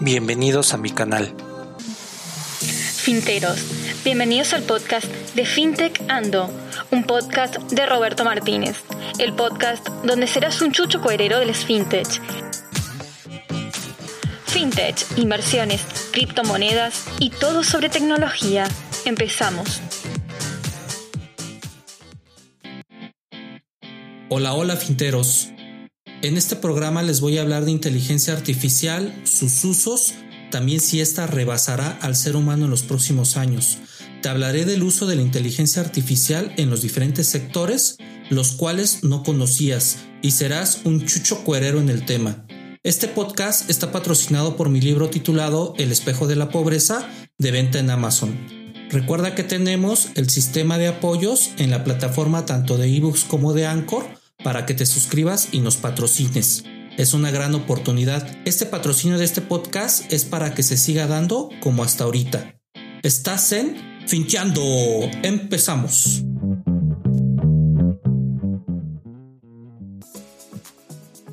Bienvenidos a mi canal. Finteros, bienvenidos al podcast de FinTech Ando, un podcast de Roberto Martínez, el podcast donde serás un chucho coherero del FinTech. FinTech, inversiones, criptomonedas y todo sobre tecnología. Empezamos. Hola, hola finteros. En este programa les voy a hablar de inteligencia artificial, sus usos, también si ésta rebasará al ser humano en los próximos años. Te hablaré del uso de la inteligencia artificial en los diferentes sectores, los cuales no conocías, y serás un chucho cuerero en el tema. Este podcast está patrocinado por mi libro titulado El espejo de la pobreza, de venta en Amazon. Recuerda que tenemos el sistema de apoyos en la plataforma tanto de ebooks como de Anchor, para que te suscribas y nos patrocines. Es una gran oportunidad. Este patrocinio de este podcast es para que se siga dando como hasta ahorita. Estás en Fincheando. Empezamos.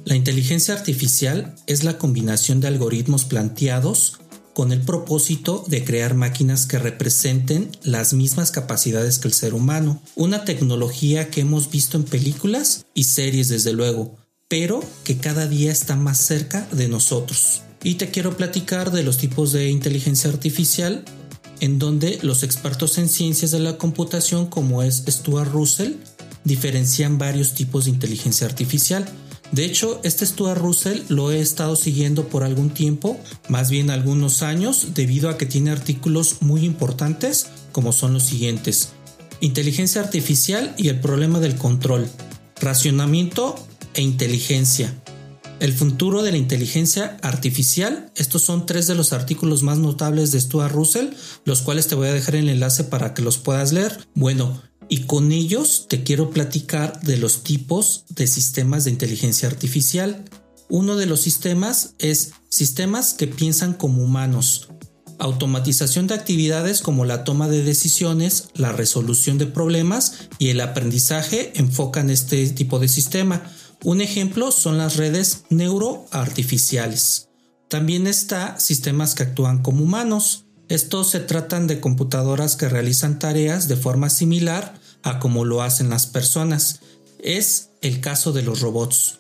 La inteligencia artificial es la combinación de algoritmos planteados con el propósito de crear máquinas que representen las mismas capacidades que el ser humano. Una tecnología que hemos visto en películas y series desde luego, pero que cada día está más cerca de nosotros. Y te quiero platicar de los tipos de inteligencia artificial en donde los expertos en ciencias de la computación como es Stuart Russell diferencian varios tipos de inteligencia artificial de hecho, este Stuart Russell lo he estado siguiendo por algún tiempo, más bien algunos años, debido a que tiene artículos muy importantes como son los siguientes. Inteligencia artificial y el problema del control. Racionamiento e inteligencia. El futuro de la inteligencia artificial. Estos son tres de los artículos más notables de Stuart Russell, los cuales te voy a dejar el enlace para que los puedas leer. Bueno, y con ellos te quiero platicar de los tipos de sistemas de inteligencia artificial. Uno de los sistemas es sistemas que piensan como humanos. Automatización de actividades como la toma de decisiones, la resolución de problemas y el aprendizaje enfocan este tipo de sistema. Un ejemplo son las redes neuroartificiales. También está sistemas que actúan como humanos. Estos se tratan de computadoras que realizan tareas de forma similar a como lo hacen las personas. Es el caso de los robots.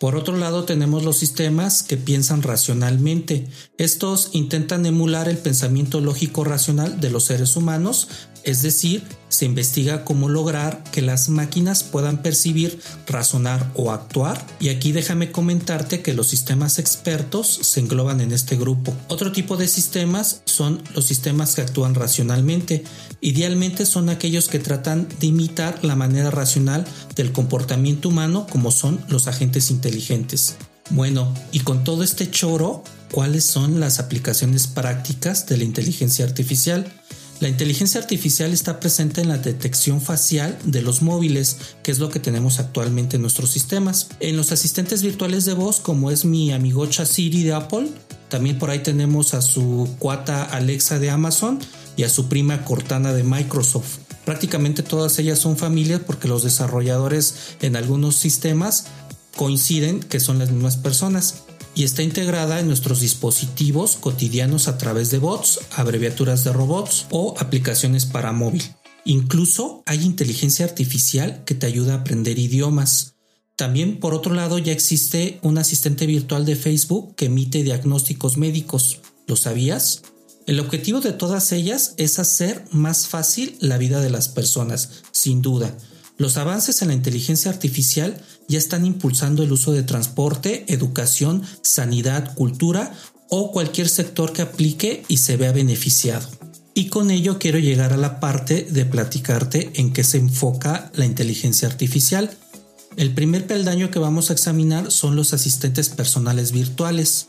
Por otro lado tenemos los sistemas que piensan racionalmente. Estos intentan emular el pensamiento lógico racional de los seres humanos, es decir, se investiga cómo lograr que las máquinas puedan percibir, razonar o actuar. Y aquí déjame comentarte que los sistemas expertos se engloban en este grupo. Otro tipo de sistemas son los sistemas que actúan racionalmente. Idealmente son aquellos que tratan de imitar la manera racional del comportamiento humano como son los agentes inteligentes. Bueno, y con todo este choro, ¿cuáles son las aplicaciones prácticas de la inteligencia artificial? La inteligencia artificial está presente en la detección facial de los móviles, que es lo que tenemos actualmente en nuestros sistemas. En los asistentes virtuales de voz, como es mi amigocha Siri de Apple, también por ahí tenemos a su cuata Alexa de Amazon y a su prima Cortana de Microsoft. Prácticamente todas ellas son familias porque los desarrolladores en algunos sistemas coinciden que son las mismas personas y está integrada en nuestros dispositivos cotidianos a través de bots, abreviaturas de robots o aplicaciones para móvil. Incluso hay inteligencia artificial que te ayuda a aprender idiomas. También por otro lado ya existe un asistente virtual de Facebook que emite diagnósticos médicos. ¿Lo sabías? El objetivo de todas ellas es hacer más fácil la vida de las personas, sin duda. Los avances en la inteligencia artificial ya están impulsando el uso de transporte, educación, sanidad, cultura o cualquier sector que aplique y se vea beneficiado. Y con ello quiero llegar a la parte de platicarte en qué se enfoca la inteligencia artificial. El primer peldaño que vamos a examinar son los asistentes personales virtuales.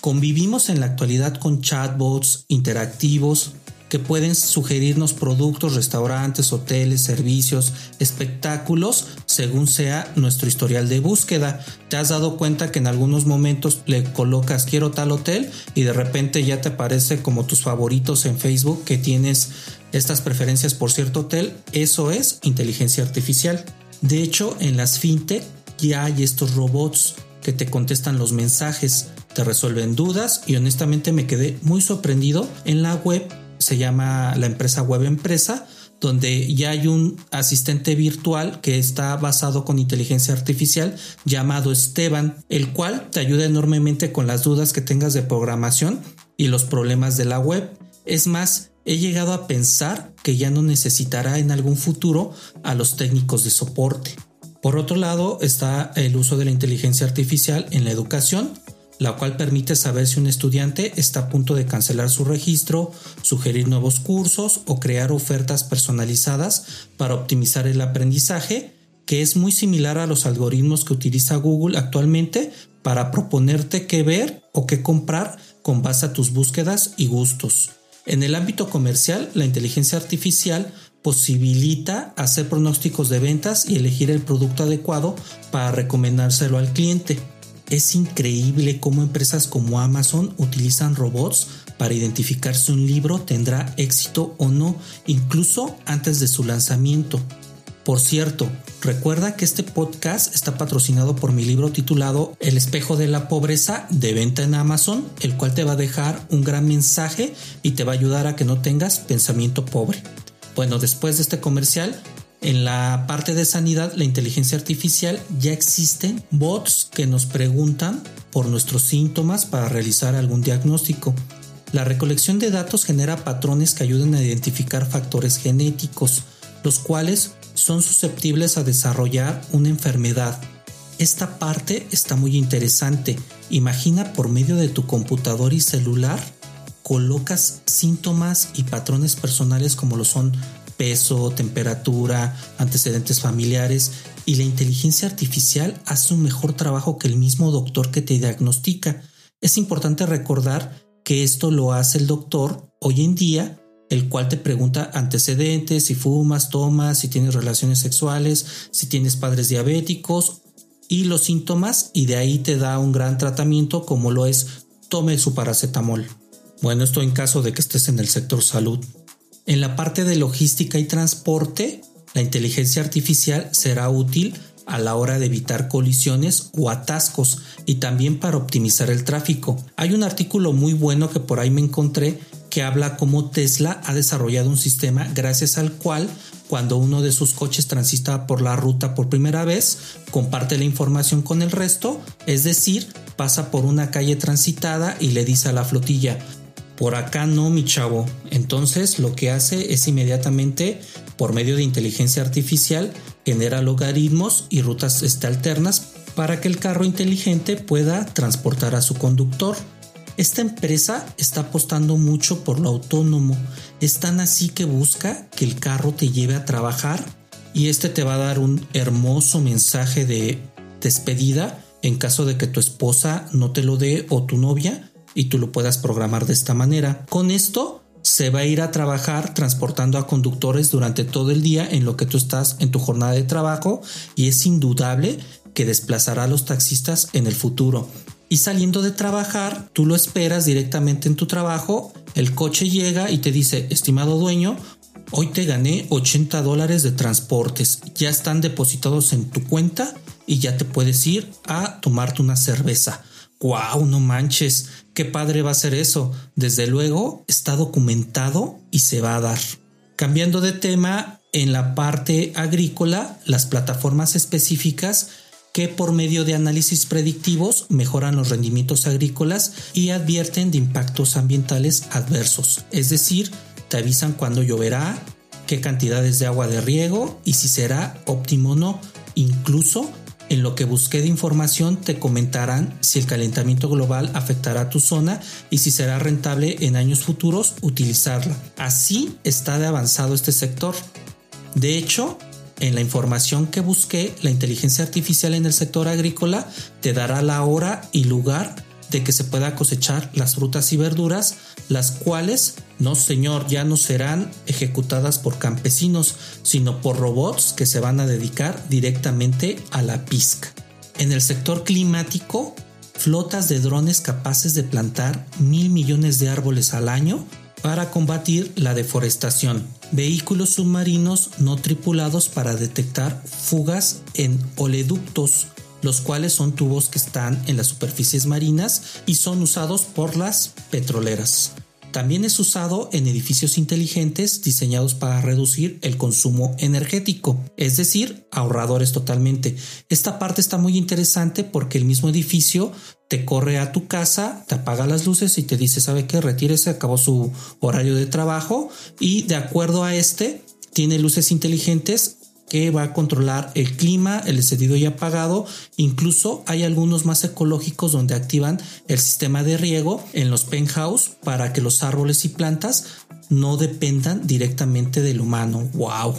Convivimos en la actualidad con chatbots interactivos, que pueden sugerirnos productos, restaurantes, hoteles, servicios, espectáculos, según sea nuestro historial de búsqueda. ¿Te has dado cuenta que en algunos momentos le colocas quiero tal hotel y de repente ya te aparece como tus favoritos en Facebook que tienes estas preferencias por cierto hotel? Eso es inteligencia artificial. De hecho, en las fintech ya hay estos robots que te contestan los mensajes te resuelven dudas y honestamente me quedé muy sorprendido en la web, se llama la empresa Web Empresa, donde ya hay un asistente virtual que está basado con inteligencia artificial llamado Esteban, el cual te ayuda enormemente con las dudas que tengas de programación y los problemas de la web. Es más, he llegado a pensar que ya no necesitará en algún futuro a los técnicos de soporte. Por otro lado está el uso de la inteligencia artificial en la educación, la cual permite saber si un estudiante está a punto de cancelar su registro, sugerir nuevos cursos o crear ofertas personalizadas para optimizar el aprendizaje, que es muy similar a los algoritmos que utiliza Google actualmente para proponerte qué ver o qué comprar con base a tus búsquedas y gustos. En el ámbito comercial, la inteligencia artificial posibilita hacer pronósticos de ventas y elegir el producto adecuado para recomendárselo al cliente. Es increíble cómo empresas como Amazon utilizan robots para identificar si un libro tendrá éxito o no, incluso antes de su lanzamiento. Por cierto, recuerda que este podcast está patrocinado por mi libro titulado El espejo de la pobreza de venta en Amazon, el cual te va a dejar un gran mensaje y te va a ayudar a que no tengas pensamiento pobre. Bueno, después de este comercial, en la parte de sanidad, la inteligencia artificial, ya existen bots que nos preguntan por nuestros síntomas para realizar algún diagnóstico. La recolección de datos genera patrones que ayudan a identificar factores genéticos, los cuales son susceptibles a desarrollar una enfermedad. Esta parte está muy interesante. Imagina por medio de tu computador y celular, colocas síntomas y patrones personales como lo son peso, temperatura, antecedentes familiares y la inteligencia artificial hace un mejor trabajo que el mismo doctor que te diagnostica. Es importante recordar que esto lo hace el doctor hoy en día el cual te pregunta antecedentes, si fumas, tomas, si tienes relaciones sexuales, si tienes padres diabéticos y los síntomas y de ahí te da un gran tratamiento como lo es tome su paracetamol. Bueno, esto en caso de que estés en el sector salud. En la parte de logística y transporte, la inteligencia artificial será útil a la hora de evitar colisiones o atascos y también para optimizar el tráfico. Hay un artículo muy bueno que por ahí me encontré que habla cómo Tesla ha desarrollado un sistema gracias al cual cuando uno de sus coches transita por la ruta por primera vez, comparte la información con el resto, es decir, pasa por una calle transitada y le dice a la flotilla, por acá no, mi chavo. Entonces lo que hace es inmediatamente, por medio de inteligencia artificial, genera logaritmos y rutas este, alternas para que el carro inteligente pueda transportar a su conductor. Esta empresa está apostando mucho por lo autónomo. Es tan así que busca que el carro te lleve a trabajar y este te va a dar un hermoso mensaje de despedida en caso de que tu esposa no te lo dé o tu novia y tú lo puedas programar de esta manera. Con esto se va a ir a trabajar transportando a conductores durante todo el día en lo que tú estás en tu jornada de trabajo y es indudable que desplazará a los taxistas en el futuro y saliendo de trabajar, tú lo esperas directamente en tu trabajo, el coche llega y te dice, estimado dueño, hoy te gané 80 dólares de transportes, ya están depositados en tu cuenta y ya te puedes ir a tomarte una cerveza. ¡Wow! No manches, qué padre va a ser eso. Desde luego está documentado y se va a dar. Cambiando de tema, en la parte agrícola, las plataformas específicas que por medio de análisis predictivos mejoran los rendimientos agrícolas y advierten de impactos ambientales adversos. Es decir, te avisan cuándo lloverá, qué cantidades de agua de riego y si será óptimo o no. Incluso en lo que busqué de información te comentarán si el calentamiento global afectará tu zona y si será rentable en años futuros utilizarla. Así está de avanzado este sector. De hecho, en la información que busqué, la inteligencia artificial en el sector agrícola te dará la hora y lugar de que se pueda cosechar las frutas y verduras, las cuales, no señor, ya no serán ejecutadas por campesinos, sino por robots que se van a dedicar directamente a la pizca. En el sector climático, flotas de drones capaces de plantar mil millones de árboles al año para combatir la deforestación, vehículos submarinos no tripulados para detectar fugas en oleoductos, los cuales son tubos que están en las superficies marinas y son usados por las petroleras. También es usado en edificios inteligentes diseñados para reducir el consumo energético, es decir, ahorradores totalmente. Esta parte está muy interesante porque el mismo edificio te corre a tu casa, te apaga las luces y te dice, ¿sabe qué? Retírese, acabó su horario de trabajo y de acuerdo a este, tiene luces inteligentes que va a controlar el clima, el encendido y apagado. Incluso hay algunos más ecológicos donde activan el sistema de riego en los penthouse para que los árboles y plantas no dependan directamente del humano. ¡Wow!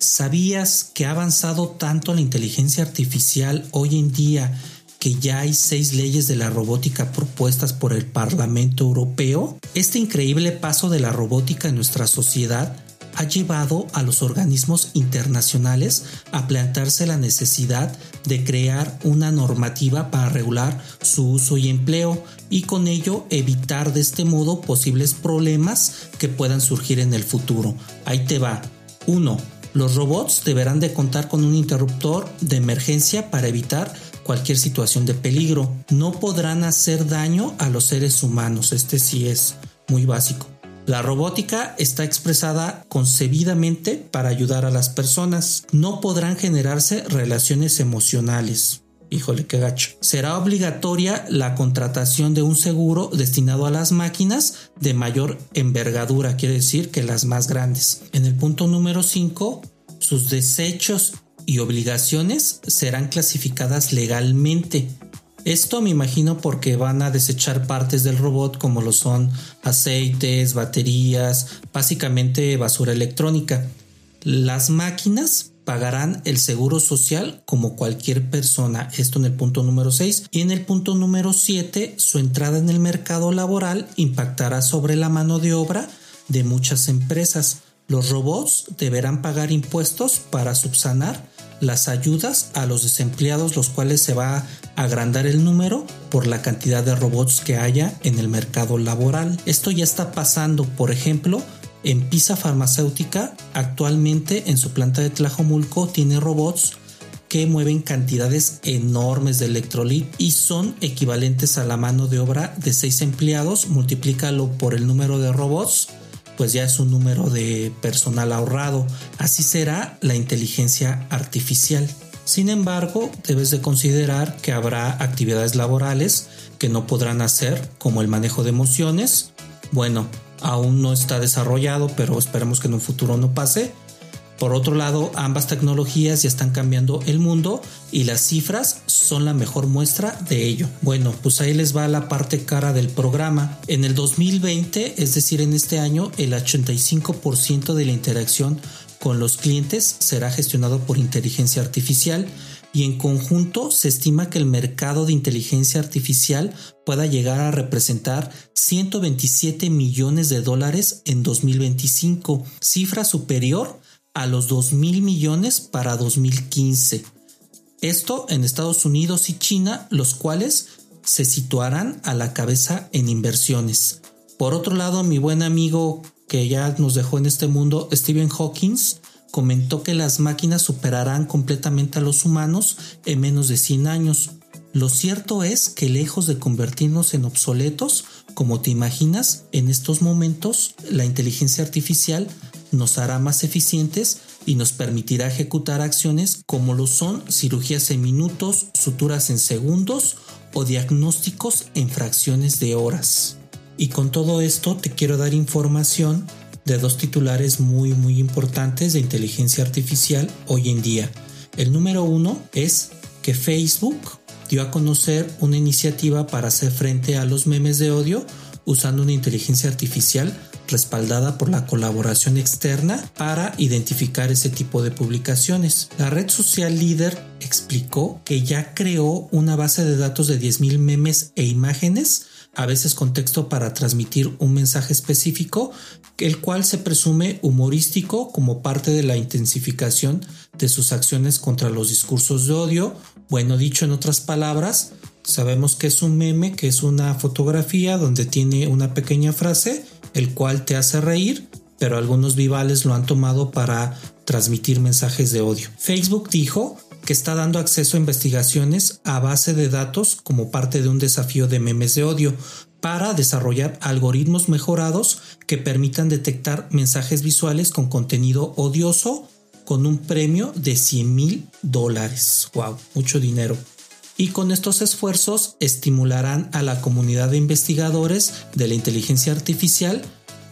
¿Sabías que ha avanzado tanto la inteligencia artificial hoy en día que ya hay seis leyes de la robótica propuestas por el Parlamento Europeo? Este increíble paso de la robótica en nuestra sociedad ha llevado a los organismos internacionales a plantearse la necesidad de crear una normativa para regular su uso y empleo y con ello evitar de este modo posibles problemas que puedan surgir en el futuro. Ahí te va. 1. Los robots deberán de contar con un interruptor de emergencia para evitar cualquier situación de peligro. No podrán hacer daño a los seres humanos. Este sí es muy básico. La robótica está expresada concebidamente para ayudar a las personas. No podrán generarse relaciones emocionales. Híjole, qué gacho. Será obligatoria la contratación de un seguro destinado a las máquinas de mayor envergadura, quiere decir que las más grandes. En el punto número 5, sus desechos y obligaciones serán clasificadas legalmente esto me imagino porque van a desechar partes del robot como lo son aceites, baterías, básicamente basura electrónica. Las máquinas pagarán el seguro social como cualquier persona, esto en el punto número 6. Y en el punto número 7, su entrada en el mercado laboral impactará sobre la mano de obra de muchas empresas. Los robots deberán pagar impuestos para subsanar las ayudas a los desempleados, los cuales se va a agrandar el número por la cantidad de robots que haya en el mercado laboral. Esto ya está pasando, por ejemplo, en Pisa Farmacéutica, actualmente en su planta de Tlajomulco tiene robots que mueven cantidades enormes de electrolit y son equivalentes a la mano de obra de 6 empleados, multiplícalo por el número de robots pues ya es un número de personal ahorrado. Así será la inteligencia artificial. Sin embargo, debes de considerar que habrá actividades laborales que no podrán hacer, como el manejo de emociones. Bueno, aún no está desarrollado, pero esperemos que en un futuro no pase. Por otro lado, ambas tecnologías ya están cambiando el mundo y las cifras son la mejor muestra de ello. Bueno, pues ahí les va la parte cara del programa. En el 2020, es decir, en este año, el 85% de la interacción con los clientes será gestionado por inteligencia artificial y en conjunto se estima que el mercado de inteligencia artificial pueda llegar a representar 127 millones de dólares en 2025, cifra superior a los 2 mil millones para 2015. Esto en Estados Unidos y China, los cuales se situarán a la cabeza en inversiones. Por otro lado, mi buen amigo que ya nos dejó en este mundo, Stephen Hawking, comentó que las máquinas superarán completamente a los humanos en menos de 100 años. Lo cierto es que lejos de convertirnos en obsoletos, como te imaginas, en estos momentos la inteligencia artificial nos hará más eficientes y nos permitirá ejecutar acciones como lo son cirugías en minutos, suturas en segundos o diagnósticos en fracciones de horas. Y con todo esto te quiero dar información de dos titulares muy muy importantes de inteligencia artificial hoy en día. El número uno es que Facebook dio a conocer una iniciativa para hacer frente a los memes de odio usando una inteligencia artificial respaldada por la colaboración externa para identificar ese tipo de publicaciones. La red social líder explicó que ya creó una base de datos de 10.000 memes e imágenes a veces con texto para transmitir un mensaje específico, el cual se presume humorístico como parte de la intensificación de sus acciones contra los discursos de odio. Bueno, dicho en otras palabras, sabemos que es un meme, que es una fotografía donde tiene una pequeña frase el cual te hace reír, pero algunos vivales lo han tomado para transmitir mensajes de odio. Facebook dijo que está dando acceso a investigaciones a base de datos como parte de un desafío de memes de odio para desarrollar algoritmos mejorados que permitan detectar mensajes visuales con contenido odioso con un premio de 100 mil dólares. ¡Wow! Mucho dinero. Y con estos esfuerzos estimularán a la comunidad de investigadores de la inteligencia artificial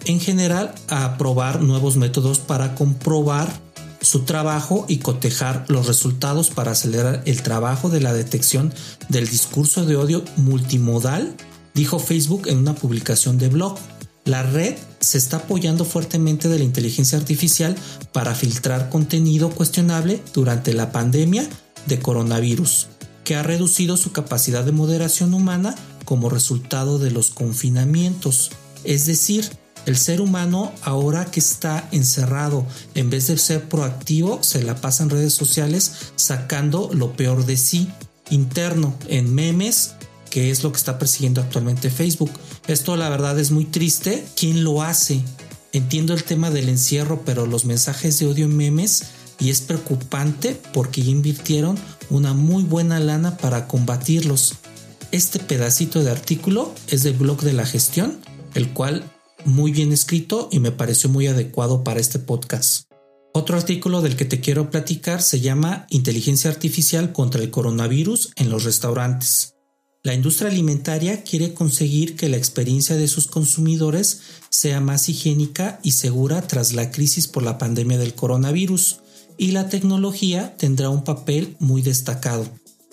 en general a probar nuevos métodos para comprobar su trabajo y cotejar los resultados para acelerar el trabajo de la detección del discurso de odio multimodal, dijo Facebook en una publicación de blog. La red se está apoyando fuertemente de la inteligencia artificial para filtrar contenido cuestionable durante la pandemia de coronavirus, que ha reducido su capacidad de moderación humana como resultado de los confinamientos. Es decir, el ser humano ahora que está encerrado, en vez de ser proactivo, se la pasa en redes sociales sacando lo peor de sí, interno, en memes, que es lo que está persiguiendo actualmente Facebook. Esto la verdad es muy triste. ¿Quién lo hace? Entiendo el tema del encierro, pero los mensajes de odio en memes y es preocupante porque ya invirtieron una muy buena lana para combatirlos. Este pedacito de artículo es del blog de la gestión, el cual muy bien escrito y me pareció muy adecuado para este podcast. Otro artículo del que te quiero platicar se llama Inteligencia Artificial contra el coronavirus en los restaurantes. La industria alimentaria quiere conseguir que la experiencia de sus consumidores sea más higiénica y segura tras la crisis por la pandemia del coronavirus, y la tecnología tendrá un papel muy destacado.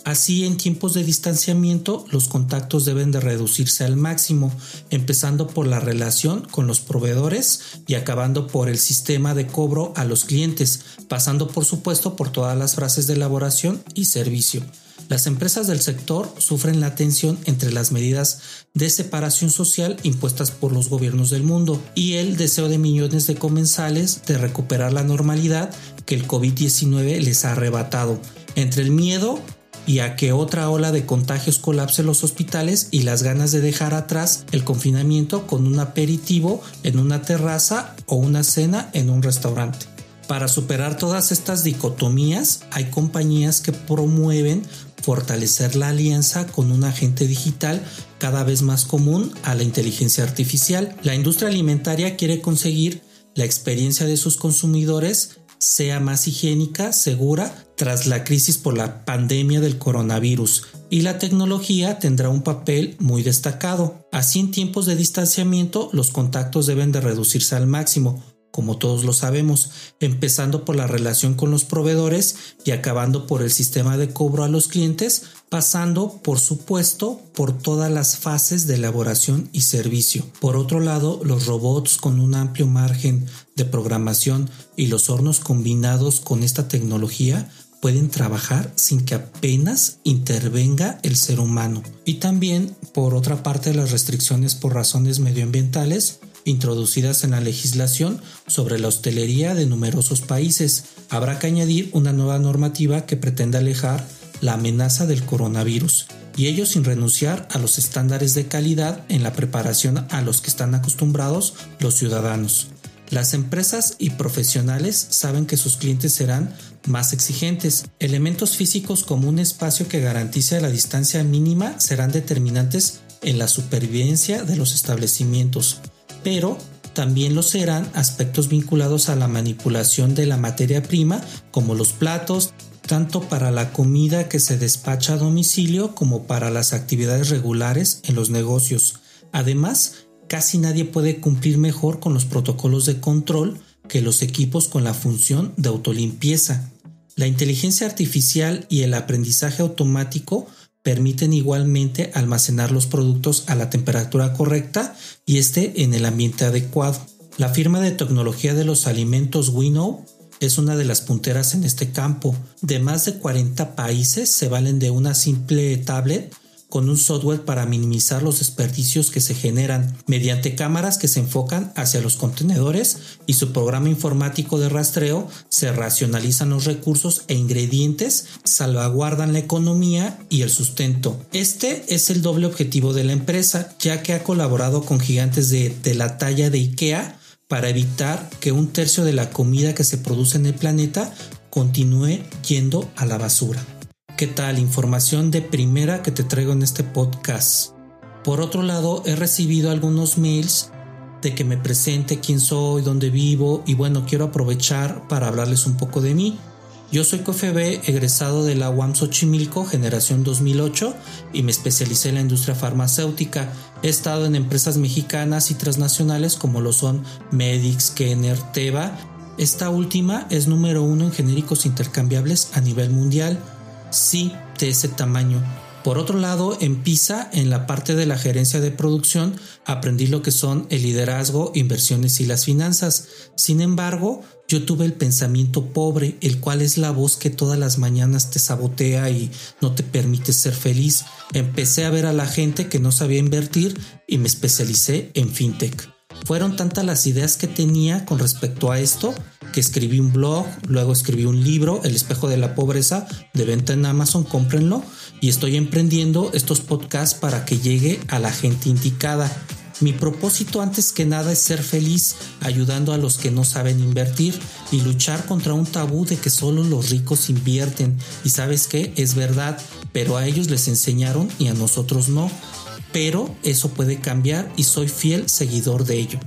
Así, en tiempos de distanciamiento, los contactos deben de reducirse al máximo, empezando por la relación con los proveedores y acabando por el sistema de cobro a los clientes, pasando por supuesto por todas las frases de elaboración y servicio. Las empresas del sector sufren la tensión entre las medidas de separación social impuestas por los gobiernos del mundo y el deseo de millones de comensales de recuperar la normalidad que el COVID-19 les ha arrebatado. Entre el miedo y a que otra ola de contagios colapse los hospitales y las ganas de dejar atrás el confinamiento con un aperitivo en una terraza o una cena en un restaurante. Para superar todas estas dicotomías, hay compañías que promueven fortalecer la alianza con un agente digital cada vez más común a la inteligencia artificial. La industria alimentaria quiere conseguir la experiencia de sus consumidores sea más higiénica, segura, tras la crisis por la pandemia del coronavirus, y la tecnología tendrá un papel muy destacado. Así en tiempos de distanciamiento los contactos deben de reducirse al máximo, como todos lo sabemos, empezando por la relación con los proveedores y acabando por el sistema de cobro a los clientes, pasando, por supuesto, por todas las fases de elaboración y servicio. Por otro lado, los robots con un amplio margen de programación y los hornos combinados con esta tecnología pueden trabajar sin que apenas intervenga el ser humano. Y también, por otra parte, las restricciones por razones medioambientales introducidas en la legislación sobre la hostelería de numerosos países. Habrá que añadir una nueva normativa que pretende alejar la amenaza del coronavirus, y ello sin renunciar a los estándares de calidad en la preparación a los que están acostumbrados los ciudadanos. Las empresas y profesionales saben que sus clientes serán más exigentes. Elementos físicos como un espacio que garantice la distancia mínima serán determinantes en la supervivencia de los establecimientos pero también lo serán aspectos vinculados a la manipulación de la materia prima, como los platos, tanto para la comida que se despacha a domicilio como para las actividades regulares en los negocios. Además, casi nadie puede cumplir mejor con los protocolos de control que los equipos con la función de autolimpieza. La inteligencia artificial y el aprendizaje automático permiten igualmente almacenar los productos a la temperatura correcta y esté en el ambiente adecuado. La firma de tecnología de los alimentos Winnow es una de las punteras en este campo. De más de 40 países se valen de una simple tablet con un software para minimizar los desperdicios que se generan mediante cámaras que se enfocan hacia los contenedores y su programa informático de rastreo se racionalizan los recursos e ingredientes, salvaguardan la economía y el sustento. Este es el doble objetivo de la empresa, ya que ha colaborado con gigantes de, la talla de IKEA para evitar que un tercio de la comida que se produce en el planeta continué yendo a la basura. ¿Qué tal? Información de primera que te traigo en este podcast. Por otro lado, he recibido algunos mails de que me presente quién soy, dónde vivo y bueno, quiero aprovechar para hablarles un poco de mí. Yo soy COFEB, egresado de la UAM Xochimilco, generación 2008, y me especialicé en la industria farmacéutica. He estado en empresas mexicanas y transnacionales como lo son Medix, Kenner, Teva. Esta última es número uno en genéricos intercambiables a nivel mundial sí de ese tamaño. Por otro lado, en PISA, en la parte de la gerencia de producción, aprendí lo que son el liderazgo, inversiones y las finanzas. Sin embargo, yo tuve el pensamiento pobre, el cual es la voz que todas las mañanas te sabotea y no te permite ser feliz. Empecé a ver a la gente que no sabía invertir y me especialicé en fintech. Fueron tantas las ideas que tenía con respecto a esto escribí un blog, luego escribí un libro, El espejo de la pobreza, de venta en Amazon, cómprenlo. Y estoy emprendiendo estos podcasts para que llegue a la gente indicada. Mi propósito antes que nada es ser feliz, ayudando a los que no saben invertir y luchar contra un tabú de que solo los ricos invierten. Y sabes qué, es verdad, pero a ellos les enseñaron y a nosotros no. Pero eso puede cambiar y soy fiel seguidor de ello.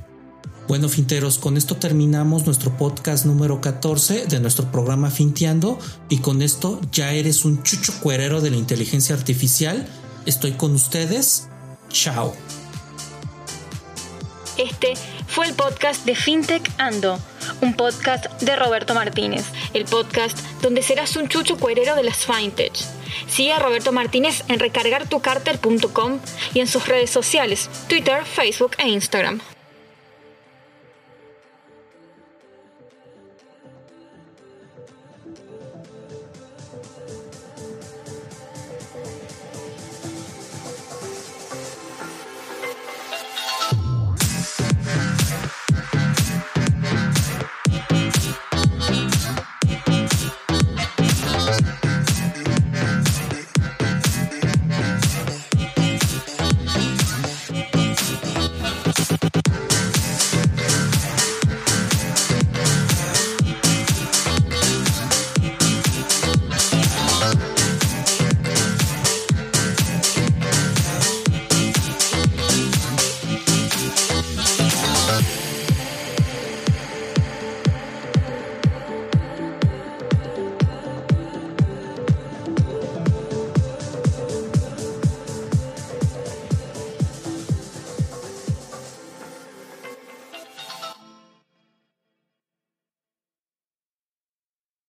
Bueno, finteros, con esto terminamos nuestro podcast número 14 de nuestro programa Finteando y con esto ya eres un chucho cuerero de la inteligencia artificial. Estoy con ustedes. Chao. Este fue el podcast de FinTech Ando, un podcast de Roberto Martínez, el podcast donde serás un chucho cuerero de las FinTech. Sigue a Roberto Martínez en recargartucarter.com y en sus redes sociales, Twitter, Facebook e Instagram.